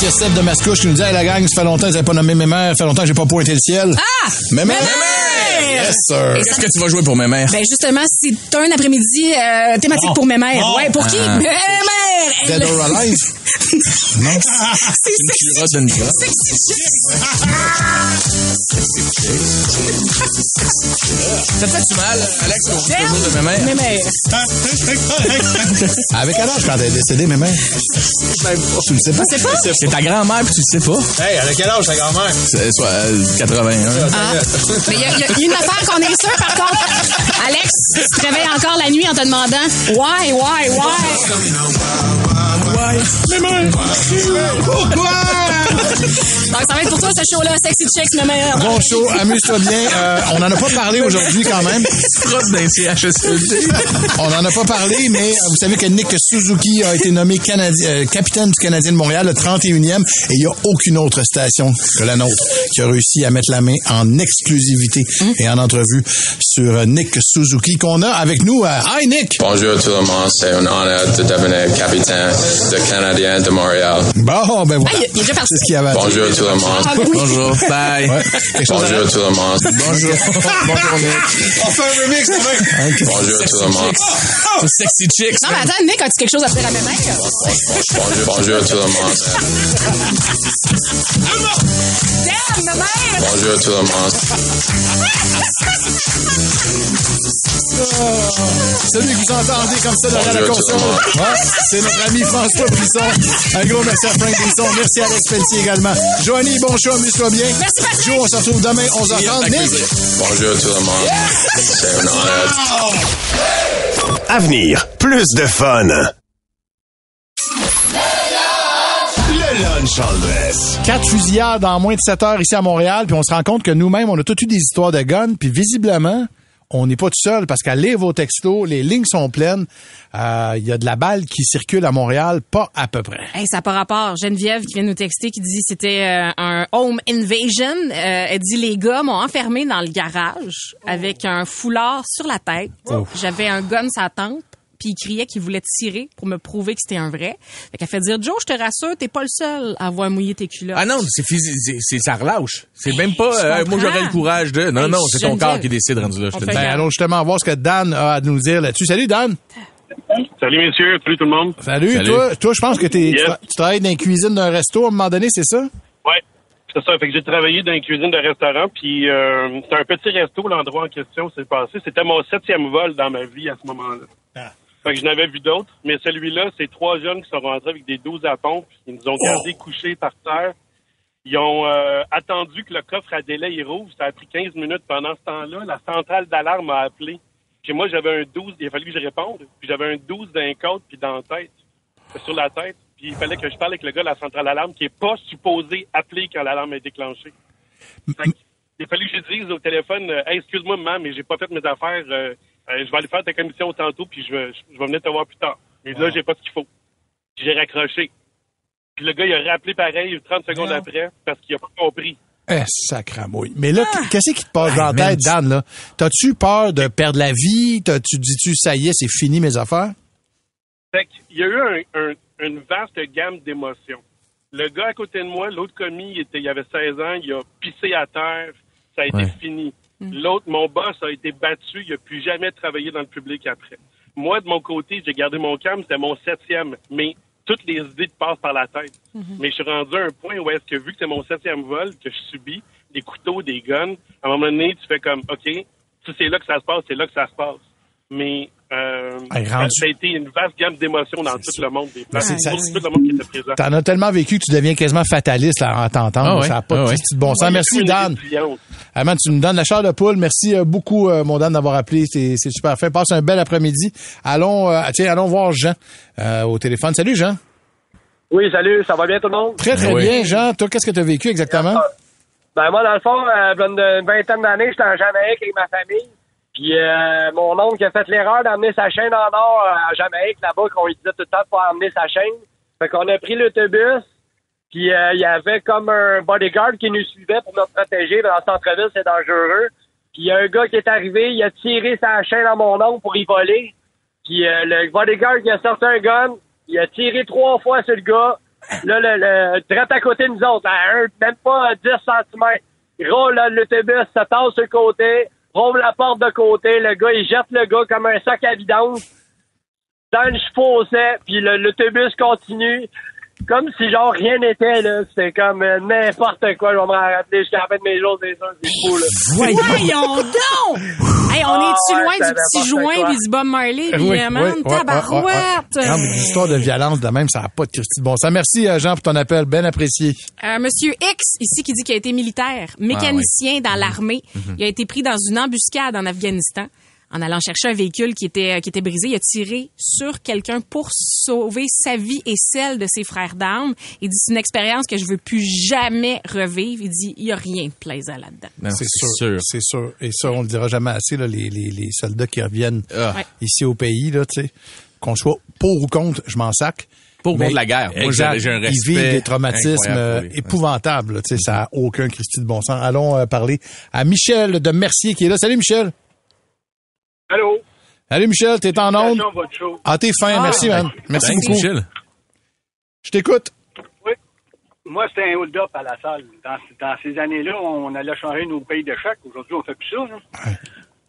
Il y a Steph de Mascouche qui nous dit hey, la gang, ça fait longtemps que vous n'avez pas nommé mes mères, ça fait longtemps que j'ai pas pointé le ciel. Ah! Mémère! Mémère! Yes, sir. Et Qu'est-ce que tu vas jouer pour mes mères? Ben justement, c'est un après-midi euh, thématique pour mes mères. Ouais, pour qui? Ah. Mes mères! Dead or Alive? non? C'est Une sexy. culotte. Ça te fait-tu mal, Alex, qu'on joue toujours de mes mères? Mes mères. Avec quel âge quand elle est décédée, mes mères? Tu le sais pas? C'est pas? C'est ta grand-mère, puis tu le sais pas? Hey, elle a quel âge ta grand-mère? C'est soit euh, 81. Ah. Mais il y, a- il y a une affaire qu'on est sûr, par contre. Alex, tu te réveilles nuit en te demandant Why, why, why? Pourquoi? Donc, ça va être pour toi, ce show-là, Sexy Chicks, mes mères. Bon show, amuse-toi bien. Euh, on n'en a pas parlé aujourd'hui quand même. CHSLD. On n'en a pas parlé, mais vous savez que Nick Suzuki a été nommé Canadi- euh, capitaine du Canadien de Montréal, le 31e, et il n'y a aucune autre station que la nôtre qui a réussi à mettre la main en exclusivité et en entrevue sur euh, Nick Suzuki qu'on a avec nous. à Hi Nick! Bonjour tout le monde, c'est un honneur de devenir capitaine de Canadien de Montréal. Bon, ben voilà. Ah, il- il est déjà parti. C'est ce qu'il y avait à dire. Bonjour tout le monde. Ah, oui. Bonjour, bye. Ouais. Bonjour tout le monde. Bonjour. Bonjour, Nick. On fait un remix, même. Bonjour tout le monde. Sexy Chicks. Non, mais attends, Nick, as-tu quelque chose à dire à mes mères? Bonjour, bonjour tout le monde. Damn, ma mère! Bonjour tout le monde. Celui que vous entendez comme ça derrière la console, c'est notre ami François Brisson. Un gros merci à Frank Brisson. Merci à Alex Pelletier également. Joanie, bon show, amuse-toi bien. Merci, Patrick. Joe, on se retrouve demain, 11h30. Avec Nick! Bonjour tout le monde. C'est un honneur. Avenir, plus de fun. Le lunch en dress. Quatre fusillades en moins de 7 heures ici à Montréal, puis on se rend compte que nous-mêmes, on a tous eu des histoires de guns, puis visiblement, on n'est pas tout seul parce qu'à lire vos textos, les lignes sont pleines. Euh, Il y a de la balle qui circule à Montréal, pas à peu près. Hey, ça n'a pas rapport. Geneviève qui vient nous texter qui dit c'était euh, un home invasion. Euh, elle dit les gars m'ont enfermé dans le garage avec un foulard sur la tête. J'avais un gun sur la tempe. Puis il criait qu'il voulait tirer pour me prouver que c'était un vrai. Fait qu'elle fait dire Joe, je te rassure, t'es pas le seul à avoir mouillé tes culottes. Ah non, c'est c'est c'est- ça relâche. C'est même pas euh, moi j'aurais le courage de. Non Hey, non, c'est ton corps qui décide rendu là, je te. Ben, allons justement voir ce que Dan a à nous dire là-dessus. Salut Dan! Salut messieurs, salut tout le monde. Salut, Salut. toi, toi je pense que t'es, tu, Yes. tra- tu travailles dans la cuisine d'un resto à un moment donné, c'est ça? Ouais, c'est ça. Fait que j'ai travaillé dans une cuisine de restaurant, puis euh, c'était un petit resto, l'endroit en question s'est passé. C'était mon septième vol dans ma vie à ce moment-là. Fait que je n'avais vu d'autres, mais celui-là, c'est trois jeunes qui sont rentrés avec des 12 à pompe. Ils nous ont gardés couchés par terre. Ils ont euh, attendu que le coffre à délai il rouvre. Ça a pris 15 minutes. Pendant ce temps-là, la centrale d'alarme a appelé. Puis moi, j'avais un 12. Il a fallu que je réponde. Puis j'avais un 12 d'un côte puis dans la tête. Sur la tête. Puis il fallait que je parle avec le gars de la centrale d'alarme qui est pas supposé appeler quand l'alarme est déclenchée. Fait que, il a fallu que je dise au téléphone euh, Hey, excuse-moi, maman, mais j'ai pas fait mes affaires. euh, euh, je vais aller faire ta commission tantôt, puis je vais, je vais venir te voir plus tard. Mais là, j'ai pas ce qu'il faut. J'ai raccroché. Puis le gars, il a rappelé pareil 30 secondes après parce qu'il a pas compris. Eh, sacramouille. Mais là, qu'est-ce qui te passe dans la man, tête, Dan, là? T'as-tu peur de perdre la vie? T'as-tu dis-tu, ça y est, c'est fini mes affaires? Fait qu'il y a eu un- un- une vaste gamme d'émotions. Le gars à côté de moi, l'autre commis, il, était, il avait 16 ans, il a pissé à terre, ça a été Ouais. Fini. L'autre, mon boss, a été battu, il a plus jamais travaillé dans le public après. Moi, de mon côté, j'ai gardé mon calme, c'était mon septième, mais toutes les idées te passent par la tête. Mais je suis rendu à un point où est-ce que, vu que c'est mon septième vol, que je subis des couteaux, des guns, à un moment donné, tu fais comme, OK, si c'est là que ça se passe, c'est là que ça se passe. Mais euh, Hey, rendu- ça a été une vaste gamme d'émotions dans tout le monde. Des c'est- ça- pour tout le monde qui était présent. T'en as tellement vécu que tu deviens quasiment fataliste là, en t'entendant. Ah ouais, Ça n'a pas ah de petit bon sens. Ouais, Merci, Dan. Ah, tu me donnes la chair de poule. Merci euh, beaucoup, euh, mon Dan, d'avoir appelé. C'est super fait. Passe un bel après-midi. Allons, euh, tiens, allons voir Jean euh, au téléphone. Salut, Jean. Oui, salut, ça va bien tout le monde? Très, très oui. bien, Jean. Toi, qu'est-ce que tu as vécu exactement? Ben moi, dans le fond, euh, il y a une vingtaine d'années, j'étais en Jamaïque avec ma famille. Puis euh, mon oncle a fait l'erreur d'emmener sa chaîne en or euh, à Jamaïque, là-bas, qu'on lui disait tout le temps de pas emmener sa chaîne. Fait qu'on a pris l'autobus, puis euh, il y avait comme un bodyguard qui nous suivait pour nous protéger. Dans le centre-ville, c'est dangereux. Puis il y a un gars qui est arrivé, il a tiré sa chaîne à mon oncle pour y voler. Puis le bodyguard qui a sorti un gun, il a tiré trois fois sur le gars. Là, le, le à côté de nous autres, à un, même pas à 10 cm. Il roule là, l'autobus, ça tasse sur le côté, rouvre la porte de côté, le gars, il jette le gars comme un sac à vidange dans le fossé, puis l'autobus continue. Comme si genre rien n'était, là. C'était comme euh, n'importe quoi. Je vais me rappeler jusqu'à la fin de mes jours, c'est sûr. C'est fou, là. Voyons donc! Hey, on Ah, est-tu ouais, loin du petit joint puis du Bob Marley, Oui, évidemment? oui, ouais, Tabarouette! ouais, ouais, ouais. Non, mais des histoires de violence de même, ça n'a pas de bon sens. Merci, euh, Jean, pour ton appel. Ben apprécié. Euh, Monsieur X, ici, qui dit qu'il a été militaire, mécanicien dans l'armée. Il a été pris dans une embuscade en Afghanistan. En allant chercher un véhicule qui était, euh, qui était brisé, il a tiré sur quelqu'un pour sauver sa vie et celle de ses frères d'armes. Il dit, c'est une expérience que je veux plus jamais revivre. Il dit, il y a rien de plaisant là-dedans. C'est sûr. C'est sûr. Et ça, on le dira jamais assez, là, les, les, les soldats qui reviennent Ah. Ici au pays, là, tu sais. Qu'on soit pour ou contre, je m'en sac. Pour ou Mais- contre la guerre. Moi, Exact. j'ai- un Ils respect vivent des traumatismes euh, épouvantables. là, Tu sais, ça n'a aucun Christy de bon sens. Allons euh, parler à Michel de Mercier qui est là. Salut, Michel. Allô? Salut, Michel. T'es en onde? Ah, t'es fin. Ah. Merci, man. Merci Thanks, beaucoup. Michel. Je t'écoute. Oui. Moi, c'était un hold-up à la salle. Dans, dans ces années-là, on allait changer nos pays de chèques. Aujourd'hui, on fait plus ça. là.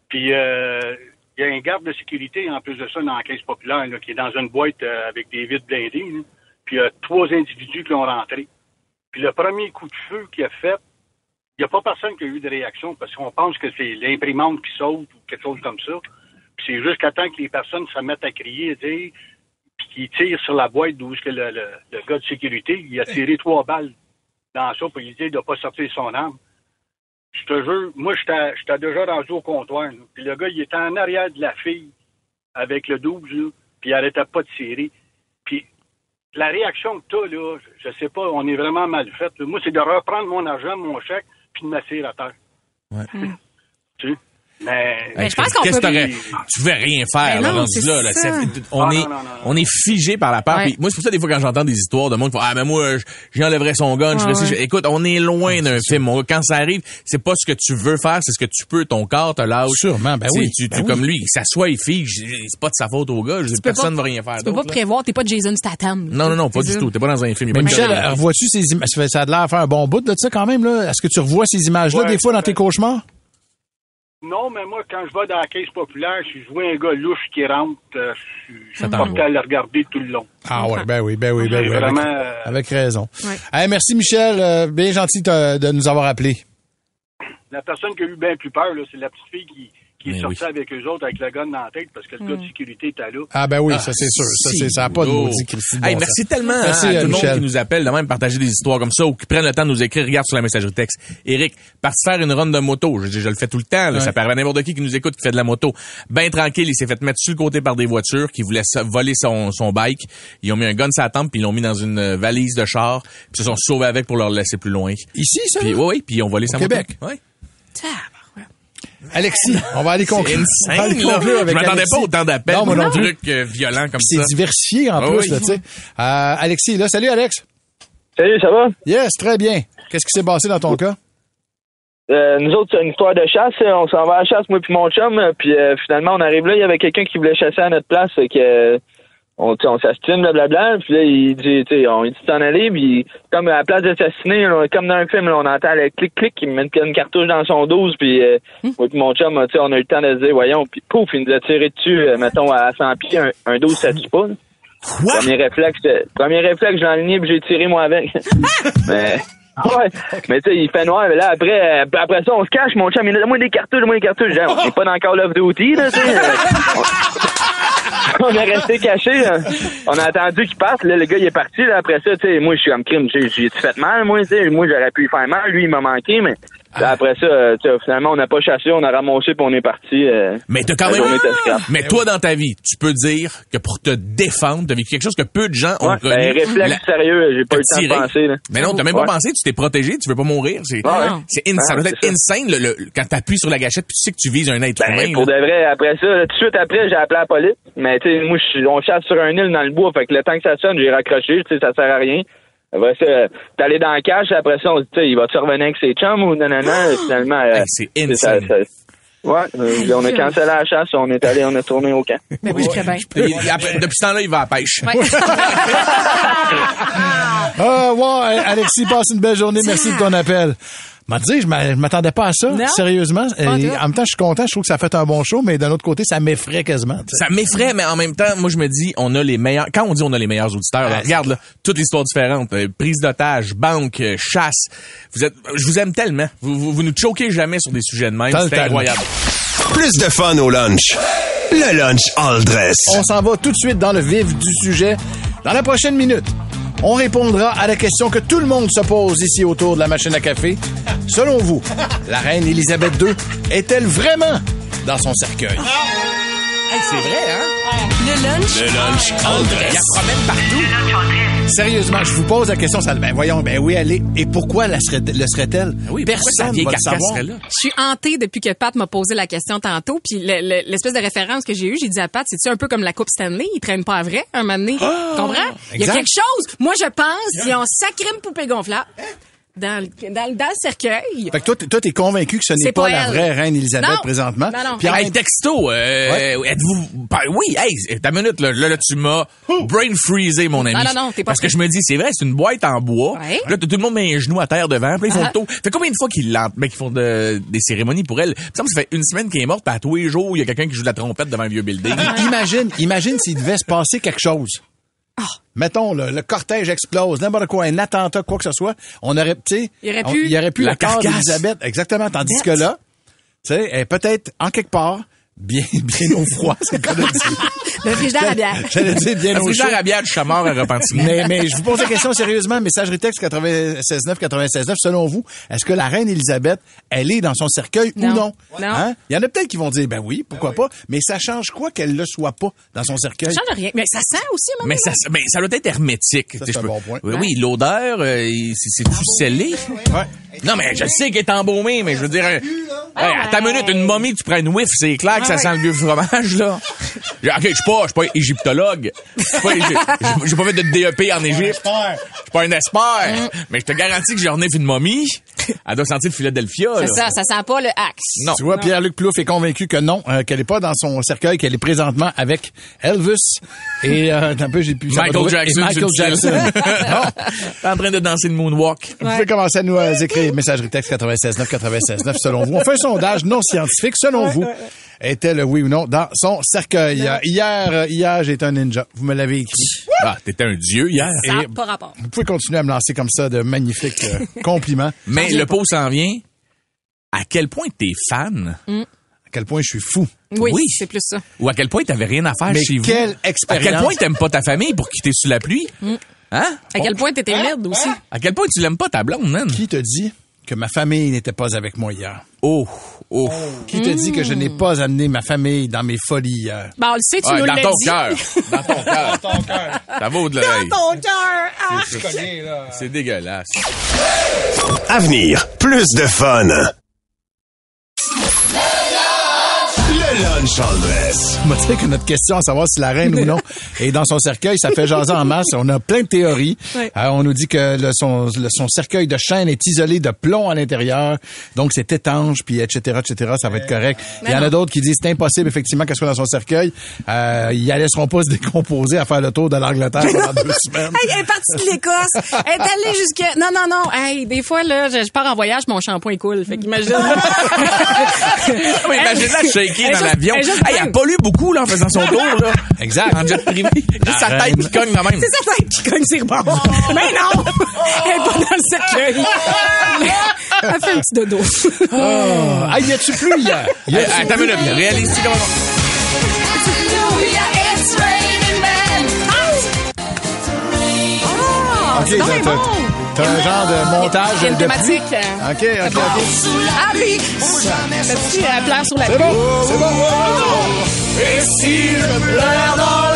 Puis, euh, il y a un garde de sécurité, en plus de ça, dans la caisse populaire, là, qui est dans une boîte euh, avec des vitres blindées. là. Puis, il y a trois individus qui ont rentré. Puis, le premier coup de feu qu'il a fait, n'y a pas personne qui a eu de réaction parce qu'on pense que c'est l'imprimante qui saute ou quelque chose comme ça. Puis, c'est jusqu'à temps que les personnes se mettent à crier dire puis qu'il tire sur la boîte d'où le, le, gars de sécurité, il a tiré trois balles dans ça pour lui dire de ne pas sortir son arme. Je te jure, moi, j'étais déjà rendu au comptoir. Puis le gars, il était en arrière de la fille avec le 12, là, puis il arrêtait pas de tirer. Puis la réaction que t'as, là, je sais pas, on est vraiment mal fait. Moi, c'est de reprendre mon argent, mon chèque, puis de m'asseoir à terre. Ouais. Tu sais? Mais... Mais je pense qu'on peut- t'aurais- Tu veux rien faire, là, non, rendu là, on Ah, est, non, non, on est figé par la peur. Ouais. Puis moi, c'est pour ça, des fois, quand j'entends des histoires de monde qui font, ah, mais moi, je- j'enlèverais son gun, je Ouais, je- Écoute, on est loin d'un film. mon gars. Quand ça arrive, c'est pas ce que tu veux faire, c'est ce que tu peux. Ton corps te lâche. Sûrement, ben oui, Tu, ben tu- oui. comme lui, il s'assoit, il fige. C'est pas de sa faute au gars. Je dis, peux personne ne va rien faire Tu peux pas là. prévoir, t'es pas Jason Statham. Non, non, non, pas du tout. T'es pas dans un film. Mais Michel, revois-tu ces images? Ça a l'air de faire un bon bout de ça quand même, là? Est-ce que tu revois ces images-là des fois dans tes cauchemars? Non, mais moi, quand je vais dans la caisse populaire, si je vois un gars louche qui rentre, euh, je suis porté à le regarder tout le long. Ah ouais, ben oui, ben oui, ben oui. Avec, vraiment, euh, avec raison. Ouais. Hey, merci Michel, Euh, bien gentil de, nous avoir appelé. La personne qui a eu bien plus peur, là, c'est la petite fille qui, qui est oui. avec eux autres avec le gun dans la tête parce que le gars de sécurité était là. Ah ben oui, ça c'est sûr. Ça, c'est, ça n'a pas de Oh. maudit Christy Hey, bon merci tellement hein, Merci, à euh, tout le monde qui nous appelle, de même partager des histoires comme ça ou qui prennent le temps de nous écrire. Regarde sur la messagerie texte. Eric, parti faire une run de moto. Je, dis, je le fais tout le temps. là. Ça permet à n'importe qui qui nous écoute qui fait de la moto. Ben tranquille, il s'est fait mettre sur le côté par des voitures qui voulaient voler son, son bike. Ils ont mis un gun sur la tempe puis ils l'ont mis dans une valise de char. Puis ils se sont sauvés avec pour leur le laisser plus loin. Ici, ça? Puis oui, oui, puis ils ont volé Au sa Québec. moto. Ouais. Tabarouette. Alexis, on va aller conclure. C'est On va aller insane, là. Je m'attendais pas autant d'appels Non, trucs euh, violents comme Puis ça. C'est diversifié en Ah plus, oui. là, tu sais. Euh, Alexis, là, salut Alex. Salut, ça va? Yes, très bien. Qu'est-ce qui s'est passé dans ton cas? Euh, nous autres, c'est une histoire de chasse. Euh, On s'en va à la chasse, moi puis mon chum. Puis euh, finalement, on arrive là, il y avait quelqu'un qui voulait chasser à notre place. fait que, euh, on, on s'astine, blablabla. Puis là, il dit, tu sais, on dit s'en aller. Puis comme à la place là, comme dans un film, là, on entend le clic-clic, il me met une cartouche dans son 12. Puis euh, moi puis mon chum, tu sais, on a eu le temps de se dire, voyons. Puis pouf, il nous a tiré dessus, euh, mettons, à 100 pieds. Un, un 12, ça tue pas. là. Premier réflexe, premier réflexe, j'ai enligné puis j'ai tiré moi avec. mais, ouais. Mais tu sais, il fait noir, mais là, après, euh, après ça, on se cache, mon chum, il a moi des cartouches, moi des cartouches. Genre, on est pas dans Call of Duty, là, tu sais. On est resté caché, là. On a attendu qu'il passe, là, le gars, il est parti, là. Après ça, moi, je suis comme crime, j'ai, fait mal, moi. Moi, j'aurais pu lui faire mal, lui, il m'a manqué, mais, là, après ça, euh, tu sais, finalement, on n'a pas chassé, on a ramassé puis on est parti. euh, Mais t'as quand même. scrap. Mais toi, dans ta vie, tu peux dire que pour te défendre, t'as vécu quelque chose que peu de gens ont Ouais, connu. ben, réflexe La- sérieux, j'ai pas eu le te temps de tirer. penser, là. Mais non, t'as même Ouais. pas pensé, tu t'es protégé, tu veux pas mourir. C'est, Ouais. c'est in- ça Ah, doit être ça. insane le, le- quand t'appuies sur la gâchette puis tu sais que tu vises un être Ben, humain. pour là. de vrai, après ça, tout de suite après, j'ai appelé la police. Mais, tu sais, moi, je suis- on chasse sur un île dans le bois. Fait que le temps que ça sonne, j'ai raccroché. Tu sais, ça sert à rien. Après ça, t'es allé dans le cash, après ça, on se dit, tu sais, il va-tu revenir avec ses chums ou non, non, non, finalement. euh, Hey, c'est insane. ça- Ouais, euh, on a cancellé la chasse, on est allé, on est tourné au camp. Ben oui, bien. Il- après- depuis ce temps-là, il va à la pêche. Ouais. Ah, ouais, Alexis, passe une belle journée. Merci de ton appel. M'a dit, je m'a- je m'attendais pas à ça, Non? sérieusement. Et en même temps, je suis content, je trouve que ça a fait un bon show, mais d'un autre côté, ça m'effraie quasiment. Ça m'effraie, mais en même temps, moi, je me dis, on a les meilleurs. Quand on dit on a les meilleurs auditeurs, là, Ah, regarde, là, toute l'histoire différente. Euh, prise d'otage, banque, euh, chasse. Vous êtes, je vous aime tellement. Vous, vous, vous nous choquez jamais sur des sujets de même. C'est incroyable. Plus de fun au lunch. Le lunch all dress. On s'en va tout de suite dans le vif du sujet. Dans la prochaine minute, on répondra à la question que tout le monde se pose ici autour de la machine à café. Selon vous, la reine Élisabeth II est-elle vraiment dans son cercueil? Hey, c'est vrai, hein? Le lunch? Le lunch all Il dress. la promène partout. Sérieusement, je vous pose la question, ça, ben voyons, ben oui, elle est. Et pourquoi la serait, le serait-elle? Oui, pourquoi sa Personne vieille va le savoir. là? Je suis hantée depuis que Pat m'a posé la question tantôt. Puis le- le- l'espèce de référence que j'ai eue, j'ai dit à Pat, c'est-tu un peu comme la Coupe Stanley? Il traîne pas à vrai, un moment donné. Tu comprends? Il y a quelque chose. Moi, je pense, ils ont sacré une poupée gonflable dans, le- dans, le- dans le cercueil. Fait que toi, toi, t'es convaincu que ce n'est pas, pas la vraie reine Élisabeth Non. présentement. Non, non. Puis Hey, texto, euh, êtes-vous... ben oui, hey, ta minute, là, là, là, tu m'as brain freezé, mon ami. Non, non, non, t'es pas Parce que je me dis, c'est vrai, c'est une boîte en bois. Ouais. Là, tout le monde met un genou à terre devant, puis là, ils font Ah. le tour. Fait combien de fois qu'ils ben, qu'ils font de- des cérémonies pour elle? Me ça fait une semaine qu'elle est morte, puis à tous les jours, il y a quelqu'un qui joue de la trompette devant un vieux building. imagine, imagine s'il devait se passer quelque chose. Ah. Mettons, le, le cortège explose, n'importe quoi, un attentat, quoi que ce soit, on aurait, tu sais, Il aurait on- pu- il y aurait pu La corps carcasse. d'Élisabeth, exactement, tandis que là, tu sais, peut-être en quelque part, bien, bien au froid, c'est le cas de dire. Le frigidaire à bière. J'allais dire bien Le au chaud. frigidaire à bière, je suis mort à repentir. Mais, mais je vous pose la question sérieusement, messagerie texte 96.9, 96.9, selon vous, est-ce que la reine Élisabeth, elle est dans son cercueil ou Non. non? Hein? Il y en a peut-être qui vont dire, ben oui, pourquoi pas, mais ça change quoi qu'elle le soit pas dans son cercueil? Ça change rien. Mais ça sent aussi, Mais ça, mais ça doit être hermétique. Ça, Tu sais, c'est un je peux- bon point. Oui, oui, l'odeur, euh, c'est tout scellé. Ouais. Non, mais je sais qu'elle est embaumée, mais je veux dire, hey, à ta minute, une momie, tu prends une whiff, c'est clair que ça sent le vieux fromage, là. OK, je suis pas, je suis pas égyptologue. Je suis pas égy- J'ai j'ai pas fait de DEP en Égypte. Je suis pas un expert. Mais je te garantis que j'ai renifle une momie. Elle doit sentir le Philadelphia, là. C'est ça, ça sent pas le axe. Non. Tu vois, Pierre-Luc Plouffe est convaincu que non, euh, qu'elle est pas dans son cercueil, qu'elle est présentement avec Elvis et euh, un peu j'ai pu Michael Jackson. Michael Jackson. Non. En train de danser le moonwalk. Vous pouvez commencer à nous euh, écrire messagerie texte 96.9 96.9 selon vous. On fait un sondage non scientifique selon vous. Est-elle oui ou non dans son cercueil? Euh, Hier, euh, hier j'étais un ninja. Vous me l'avez écrit. Ah, t'étais un dieu hier. Ça Et- pas rapport. Vous pouvez continuer à me lancer comme ça de magnifiques euh, compliments. Mais le pot s'en vient. À quel point t'es fan? À quel point je suis fou? Oui, Oui. c'est plus ça. Ou à quel point t'avais rien à faire Mais chez vous? quelle À expérience. quel point t'aimes pas ta famille pour quitter sous la pluie? Hein? À quel point t'étais merde aussi? À quel point tu l'aimes pas ta blonde, man? Qui te dit? Que ma famille n'était pas avec moi hier? Oh, oh. Qui te dit que je n'ai pas amené ma famille dans mes folies hier? Ben, on le sait, tu Ouais, nous dans l'as ton dit. cœur. Dans ton cœur. Ça vaut de l'oreille. Ton cœur. Ah. C'est dégueulasse. À venir, plus de fun. All dress. On va dire que notre question à savoir si la reine ou non est dans son cercueil, ça fait jaser en masse. On a plein de théories. Ouais. Euh, on nous dit que le- son, le- son cercueil de chêne est isolé de plomb à l'intérieur, donc c'est étanche, puis etc., etc., ça va être correct. Il y en a d'autres qui disent c'est impossible, effectivement, qu'elle soit dans son cercueil. Euh, ils la laisseront pas se décomposer à faire le tour de l'Angleterre pendant deux semaines. Hey, elle est partie de l'Écosse. Elle est allée jusqu'à... Non, non, non. Hey, des fois, là, je, je pars en voyage, mon shampoing coule. Fait qu'imagine. Oui, imagine-la shaker Elle dans juste- l'avion. elle Hey, elle a pas lu beaucoup, là, en faisant son tour, là. Exact. En jet privé. Juste sa tête qui cogne de même. C'est sa tête qui cogne ses bords. Mais non! Elle est pas dans le cercueil. Elle fait un petit dodo. Oh. Ah, y a-tu plus? Hier? Attends une minute, réalise-tu comment... Ok, c'est donc t'as- un genre de montage une de thématique. pluie. OK, OK, OK. Ah oui! Petit euh, pleure sur la C'est pluie. bon, c'est bon. Et si je pleure dans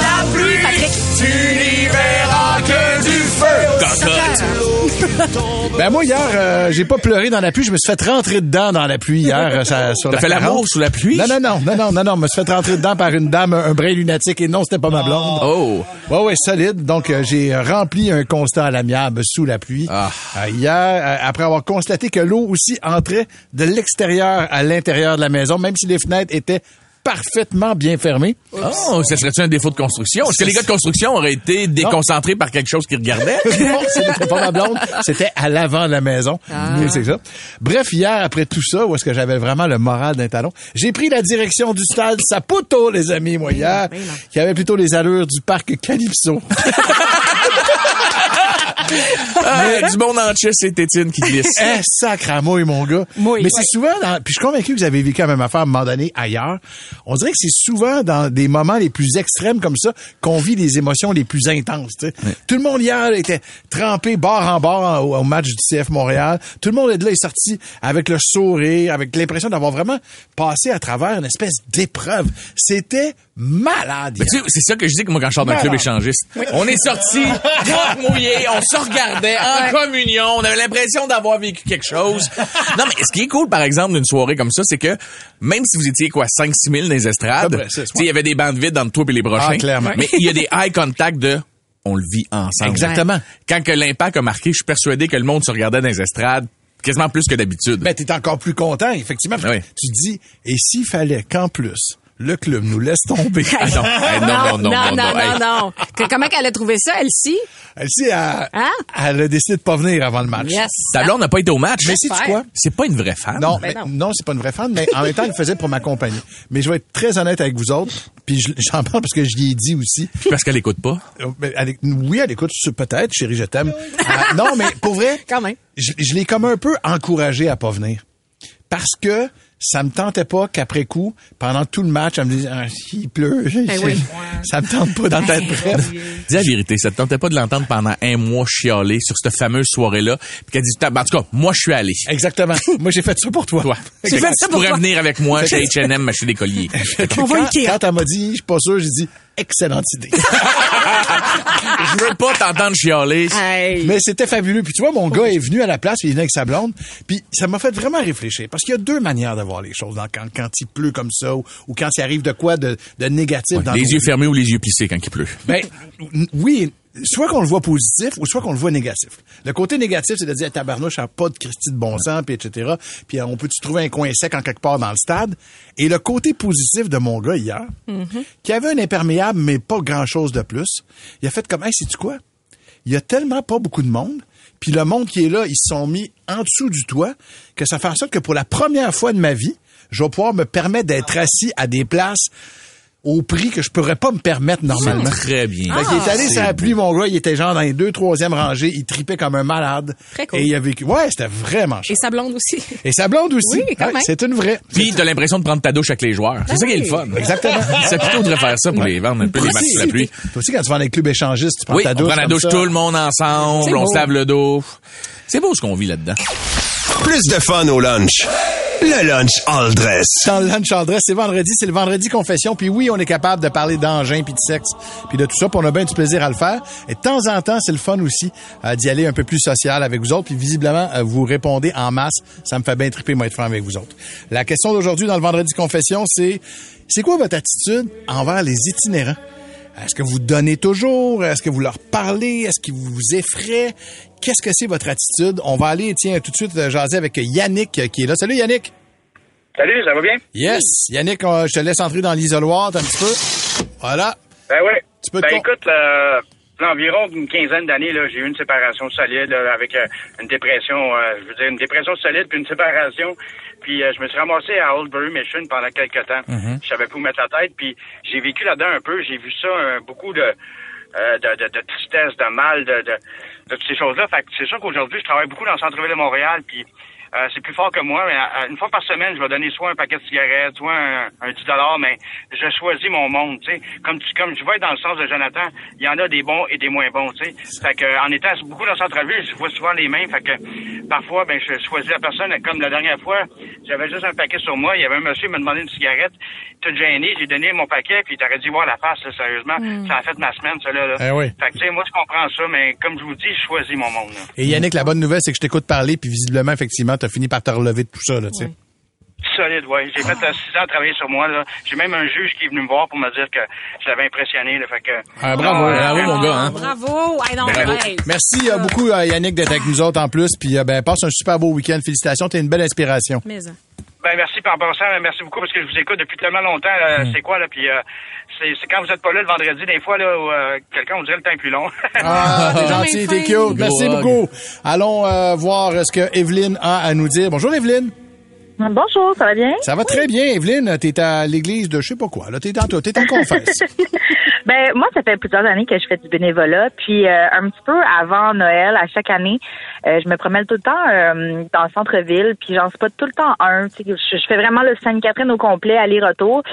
Ben moi hier, euh, j'ai pas pleuré dans la pluie, je me suis fait rentrer dedans dans la pluie hier euh, ça- sur T'as la fait 40. l'amour sous la pluie? Non non non non non non non, je me suis fait rentrer dedans par une dame un brin lunatique et non, c'était pas ma blonde. Oh. Ouais ouais, solide. Donc euh, j'ai rempli un constat à l'amiable sous la pluie. Ah. Euh, hier après avoir constaté que l'eau aussi entrait de l'extérieur à l'intérieur de la maison même si les fenêtres étaient parfaitement bien fermées. Oh, ça serait-tu un défaut de construction? Est-ce que les gars de construction auraient été déconcentrés par quelque chose qu'ils regardaient? non, c'était pas ma blonde. C'était à l'avant de la maison. Oui, c'est ça. Bref, hier, après tout ça, où est-ce que j'avais vraiment le moral d'un talon, j'ai pris la direction du stade Saputo, les amis, moi, hier, qui avait plutôt les allures du parc Calypso. Ah, du bon en chess, c'est Étienne qui glisse. Eh, sacramouille, mon gars. Mouille. Mais c'est souvent dans, puis je suis convaincu que vous avez vécu la même affaire à un moment donné ailleurs. On dirait que c'est souvent dans des moments les plus extrêmes comme ça qu'on vit les émotions les plus intenses, tu sais. Tout le monde hier était trempé bord en bord au, au match du CF Montréal. Tout le monde est de là est sorti avec le sourire, avec l'impression d'avoir vraiment passé à travers une espèce d'épreuve. C'était malade. Mais hier. tu sais, c'est ça que je dis que moi quand je sors d'un club échangiste. On est sortis, grave mouillés, on se regardait en communion, on avait l'impression d'avoir vécu quelque chose. Non, mais ce qui est cool, par exemple, d'une soirée comme ça, c'est que même si vous étiez, quoi, 5-6 000 dans les estrades, ben, il y avait des bandes vides entre toi et les prochains. Ah, clairement. Mais il y a des eye contact de on le vit ensemble. Exactement. Quand que l'impact a marqué, je suis persuadé que le monde se regardait dans les estrades quasiment plus que d'habitude. Ben, t'es encore plus content, effectivement. que Oui. Tu dis, et s'il fallait qu'en plus, le club nous laisse tomber. Ah non, non, non, non, non, non, non, hey. non, non. Que- Comment qu'elle a trouvé ça, elle-ci? Elle, sait, elle, Hein? elle a décidé de pas venir avant le match. Yes. Ta blonde n'a pas été au match. Mais c'est quoi? C'est pas une vraie fan. Non, Ben mais- non. non, c'est pas une vraie fan, mais en même temps, elle le faisait pour m'accompagner. Mais je vais être très honnête avec vous autres, puis je- j'en parle parce que je l'ai dit aussi. Parce qu'elle écoute pas. Euh, ben, elle oui, elle écoute peut-être, chérie, je t'aime. Euh, non, mais pour vrai, Quand même. je, je l'ai comme un peu encouragé à pas venir. Parce que ça me tentait pas qu'après coup, pendant tout le match, elle me dise, ah, il pleut. Ben oui. Ça me tente pas prête. Dis la vérité, ça te tentait pas de l'entendre pendant un mois chialer sur cette fameuse soirée-là, puis qu'elle dit, en tout cas, moi, je suis allé. Exactement. Moi, j'ai fait ça pour toi. Toi. J'ai fait tu pourrais venir avec moi chez H&M m'acheter des colliers. Fait quand, quand elle m'a dit, je suis pas sûr, j'ai dit, excellente idée. je veux pas t'entendre chialer. Hey. Mais c'était fabuleux. Puis tu vois, mon gars est venu à la place, puis il est venu avec sa blonde. Puis ça m'a fait vraiment réfléchir. Parce qu'il y a deux manières de voir les choses. dans- quand, quand il pleut comme ça, ou, ou quand il arrive de quoi de, de négatif dans les yeux vie. fermés ou les yeux plissés quand il pleut. Ben, oui, soit qu'on le voit positif ou soit qu'on le voit négatif. Le côté négatif, c'est de dire, tabarnouche, a pas de Christie de bon sens, puis etc. Puis euh, on peut-tu trouver un coin sec en quelque part dans le stade? Et le côté positif de mon gars hier, qui avait un imperméable, mais pas grand-chose de plus, il a fait comme, hey, sais-tu quoi? Il y a tellement pas beaucoup de monde, puis le monde qui est là, ils se sont mis en dessous du toit, que ça fait en sorte que pour la première fois de ma vie, je vais pouvoir me permettre d'être assis à des places au prix que je pourrais pas me permettre normalement. Très bien. Fait qu'il est allé C'est sur la pluie, mon gars, il était genre dans les deux, troisième rangées, il tripait comme un malade. Très cool. Et il a vécu. Ouais, c'était vraiment Et chouette. sa blonde aussi. Et sa blonde aussi. Oui, quand Ouais, même. C'est une vraie. Puis t'as l'impression de prendre ta douche avec les joueurs. C'est ça qui est le fun. Exactement. C'est plutôt de faire ça pour les vendre un peu les matchs aussi, sous la pluie. Toi aussi, quand tu vas dans les clubs échangistes, tu prends Oui, ta on douche. prend la douche ça. tout le monde ensemble, on se lave le dos. C'est beau ce qu'on vit là-dedans. Plus de fun au lunch. Le lunch all dress. Dans le lunch en dress, c'est vendredi, c'est le vendredi confession. Puis oui, on est capable de parler d'engins, puis de sexe, puis de tout ça. Puis on a bien du plaisir à le faire. Et de temps en temps, c'est le fun aussi euh, d'y aller un peu plus social avec vous autres. Puis visiblement, euh, vous répondez en masse. Ça me fait bien triper, moi, être franc avec vous autres. La question d'aujourd'hui dans le vendredi confession, c'est c'est quoi votre attitude envers les itinérants? Est-ce que vous donnez toujours? Est-ce que vous leur parlez? Est-ce qu'ils vous effraient? Qu'est-ce que c'est votre attitude? On va aller, tiens, tout de suite euh, jaser avec Yannick euh, qui est là. Salut Yannick! Salut, ça va bien? Yes. Yannick, je te laisse entrer dans l'isoloir un petit peu. Voilà. Ben oui. Tu peux ben écoute, euh, environ une quinzaine d'années, là, j'ai eu une séparation solide là, avec euh, une dépression, euh, je veux dire une dépression solide puis une séparation. Puis euh, je me suis ramassé à Oldbury, Mission pendant quelques temps. Je savais plus où mettre la tête. Puis j'ai vécu là-dedans un peu. J'ai vu ça euh, beaucoup de, euh, de, de, de tristesse, de mal, de, de, de toutes ces choses-là. Fait c'est sûr qu'aujourd'hui, je travaille beaucoup dans le centre-ville de Montréal. Puis Euh, c'est plus fort que moi, mais euh, une fois par semaine, je vais donner soit un paquet de cigarettes, soit un, un 10 mais je choisis mon monde, tu sais. Comme, tu- comme je vais dans le sens de Jonathan, il y en a des bons et des moins bons, tu sais. Fait que, en étant beaucoup dans le centre-ville, je vois souvent les mêmes, fait que parfois, ben, je choisis la personne. Comme la dernière fois, j'avais juste un paquet sur moi, il y avait un monsieur qui m'a demandé une cigarette, tout gêné, j'ai donné mon paquet, puis t'aurais dû voir la face, là, sérieusement. Mm. Ça a fait ma semaine, ça, là. là. Eh oui. Fait que, tu sais, moi, je comprends ça, mais comme je vous dis, je choisis mon monde, là. Et Yannick, la bonne nouvelle, c'est que je t'écoute parler, puis visiblement, effectivement, t'as fini par te relever de tout ça, là, tu sais. Solide, oui. J'ai fait euh, six ans à travailler sur moi. là. J'ai même un juge qui est venu me voir pour me dire que je l'avais impressionné. Là, fait que, Ah, bravo. Bravo, mon gars, hein. Bravo! Hey, non, Bravo. hey. Merci euh, beaucoup, euh, Yannick, d'être avec nous autres en plus, puis euh, ben, passe un super beau week-end. Félicitations, t'es une belle inspiration. Mais, hein. Ben, merci, en passant, euh, merci beaucoup parce que je vous écoute depuis tellement longtemps. euh, Hmm. C'est quoi, là? Puis euh, c'est c'est quand vous êtes pas là le vendredi, des fois, là, où euh, quelqu'un, on dirait le temps est plus long. Ah, t'es gentil, t'es cute. Merci beaucoup. Allons euh, voir ce que Evelyne a à nous dire. Bonjour, Evelyne. Bonjour, ça va bien? Ça va très bien, Evelyne. T'es à l'église de je sais pas quoi. Là, t'es en, t'es en confesse. ben moi, ça fait plusieurs années que je fais du bénévolat. Puis euh, un petit peu avant Noël, à chaque année, euh, je me promène tout le temps euh, dans le centre-ville. Puis j'en spot tout le temps un. Tu sais, Je, je fais vraiment le Sainte-Catherine au complet, aller-retour.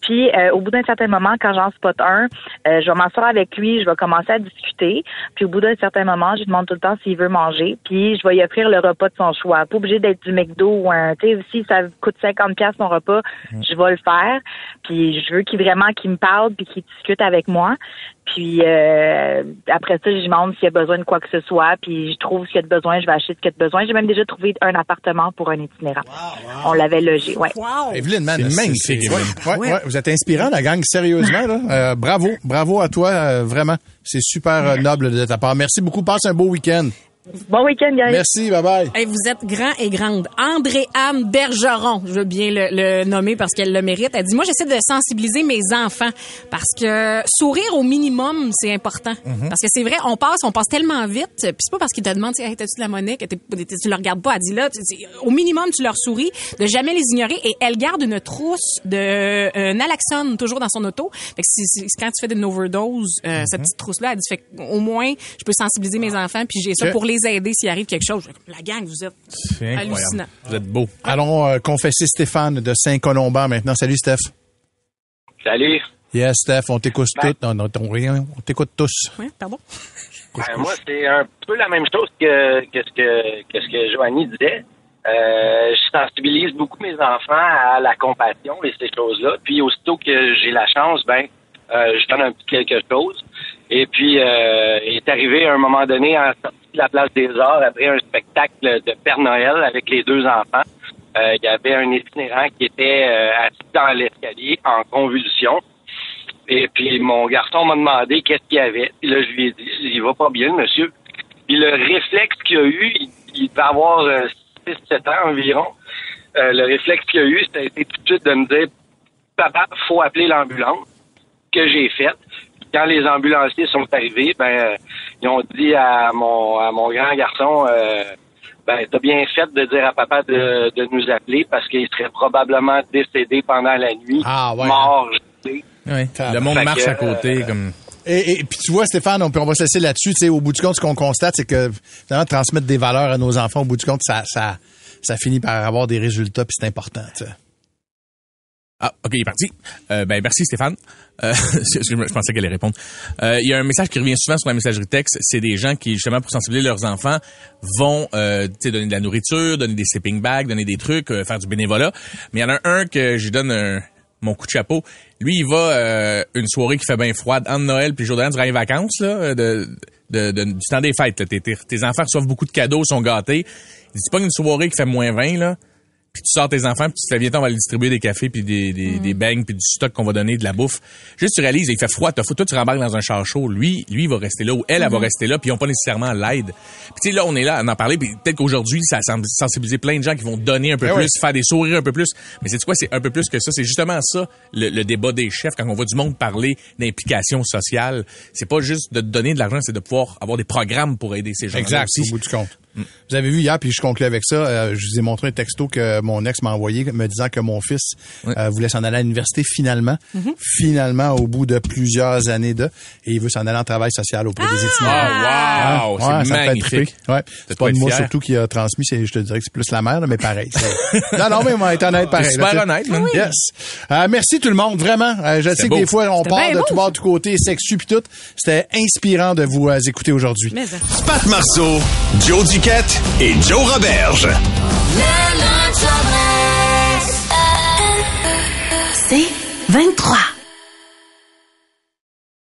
Puis euh, au bout d'un certain moment, quand j'en spot un, euh, je vais m'asseoir avec lui, je vais commencer à discuter. Puis au bout d'un certain moment, je lui demande tout le temps s'il veut manger. Puis je vais y offrir le repas de son choix. Pas obligé d'être du McDo ou un. Tu sais, si ça coûte 50 pièces son repas, je vais le faire. Puis je veux qu'il vraiment qu'il me parle puis qu'il discute avec moi. Puis euh, après ça, je demande s'il y a besoin de quoi que ce soit. Puis je trouve s'il y a de besoin, je vais acheter ce qu'il y a de besoin. J'ai même déjà trouvé un appartement pour un itinérant. On l'avait logé, ouais. Evelyne, man, C'est c'est- magnifique, ouais, ouais, ouais, vous êtes inspirant, la gang, sérieusement. Là. Euh, bravo, bravo à toi, euh, vraiment. C'est super noble de ta part. Merci beaucoup. Passe un beau week-end. Bon week-end, guys. Merci, bye bye. Hey, vous êtes grand et grande. André-Anne Bergeron, je veux bien le, le nommer parce qu'elle le mérite. Elle dit, moi, j'essaie de sensibiliser mes enfants parce que sourire au minimum, c'est important. Mhm. Parce que c'est vrai, on passe, on passe tellement vite. Puis c'est pas parce qu'ils te demandent, hey, t'as-tu de la monnaie, que tu le regardes pas. Elle dit là, au minimum, tu leur souris, de jamais les ignorer. Et elle garde une trousse de euh, naloxone toujours dans son auto. Fait que si- si- quand tu fais une overdose, euh, cette petite trousse-là, elle dit, fait au moins, je peux sensibiliser mes enfants, puis j'ai ça pour les aider s'il arrive quelque chose. La gang, vous êtes incroyable. hallucinant. Vous êtes beau. Allons euh, confesser Stéphane de Saint-Colomban maintenant. Salut, Steph. Salut. Yes, Steph, on t'écoute tous. Non, non, on, rien, on t'écoute tous. Oui, pardon? Ben, moi, c'est un peu la même chose que, que ce que, que ce que Joanie disait. Euh, je sensibilise beaucoup mes enfants à la compassion et ces choses-là. Puis aussitôt que j'ai la chance, ben, euh, je donne un petit quelque chose. Et puis, euh, il est arrivé à un moment donné en la place des Arts après un spectacle de Père Noël avec les deux enfants. Euh, il y avait un itinérant qui était euh, assis dans l'escalier en convulsion. Et puis mon garçon m'a demandé qu'est-ce qu'il y avait. Puis là, je lui ai dit, il va pas bien, monsieur. Puis le réflexe qu'il a eu, il, il devait avoir 6-7 ans environ. Euh, le réflexe qu'il a eu, c'était tout de suite de me dire, papa, faut appeler l'ambulance. Que j'ai fait. Quand les ambulanciers sont arrivés, ben euh, ils ont dit à mon à mon grand garçon, euh, ben t'as bien fait de dire à papa de, de nous appeler parce qu'il serait probablement décédé pendant la nuit, Ah, ouais. mort. gelé. Ouais. Le monde Fait marche que, à côté euh, comme. Et, et puis tu vois, Stéphane, on, peut- on va se laisser là-dessus. Tu sais, au bout du compte, ce qu'on constate, c'est que finalement, transmettre des valeurs à nos enfants, au bout du compte, ça, ça, ça finit par avoir des résultats, puis c'est important. tu sais. Ah, OK, il est parti. Euh, ben, merci, Stéphane. Euh, je pensais qu'elle allait répondre. Euh, Il y a un message qui revient souvent sur la messagerie texte. C'est des gens qui, justement, pour sensibiliser leurs enfants, vont euh, donner de la nourriture, donner des sleeping bags, donner des trucs, euh, faire du bénévolat. Mais il y en a un que je lui donne un- mon coup de chapeau. Lui, il va euh, une soirée qui fait bien froide entre Noël puis Jordan durant les vacances là, de, de, de- du temps des fêtes. là. Tes, tes- enfants reçoivent beaucoup de cadeaux, sont gâtés. Il dit, pas une soirée qui fait moins 20, là puis tu sors tes enfants, puis tu te fais, viens, on va aller distribuer des cafés, puis des, des, des bangs, puis du stock qu'on va donner, de la bouffe. Juste, tu réalises, il fait froid, t'as toi, tu rembarques dans un char chaud. Lui, lui, il va rester là, ou elle, elle va Mhm. rester là, puis ils ont pas nécessairement l'aide. Puis tu sais, là, on est là à en parler, puis peut-être qu'aujourd'hui, ça a sens- sensibilisé plein de gens qui vont donner un peu Ben plus, oui. faire des sourires un peu plus. Mais c'est quoi, c'est un peu plus que ça? C'est justement ça, le, le débat des chefs, quand on voit du monde parler d'implication sociale. C'est pas juste de donner de l'argent, c'est de pouvoir avoir des programmes pour aider ces gens Exact, au bout du compte. Vous avez vu hier, puis je conclue avec ça, euh, je vous ai montré un texto que mon ex m'a envoyé me disant que mon fils euh, voulait s'en aller à l'université finalement. Finalement, au bout de plusieurs années de, et il veut s'en aller en travail social auprès des étudiants. Ah, wow! Ouais, c'est fait magnifique. Ouais. C'est pas moi surtout qui a transmis, c'est, je te dirais que c'est plus la mère, là, mais pareil. non, non, mais moi, être honnête, pareil. Là, super sais. honnête, man. Yes. Euh, merci tout le monde, vraiment. Euh, je sais que beau. des fois, on part de beau, tout bord, du côté sexu puis tout. C'était inspirant de vous euh, écouter aujourd'hui. Mais ça. Pat Marceau, Joe Duquette et Joe Roberge. C'est 23.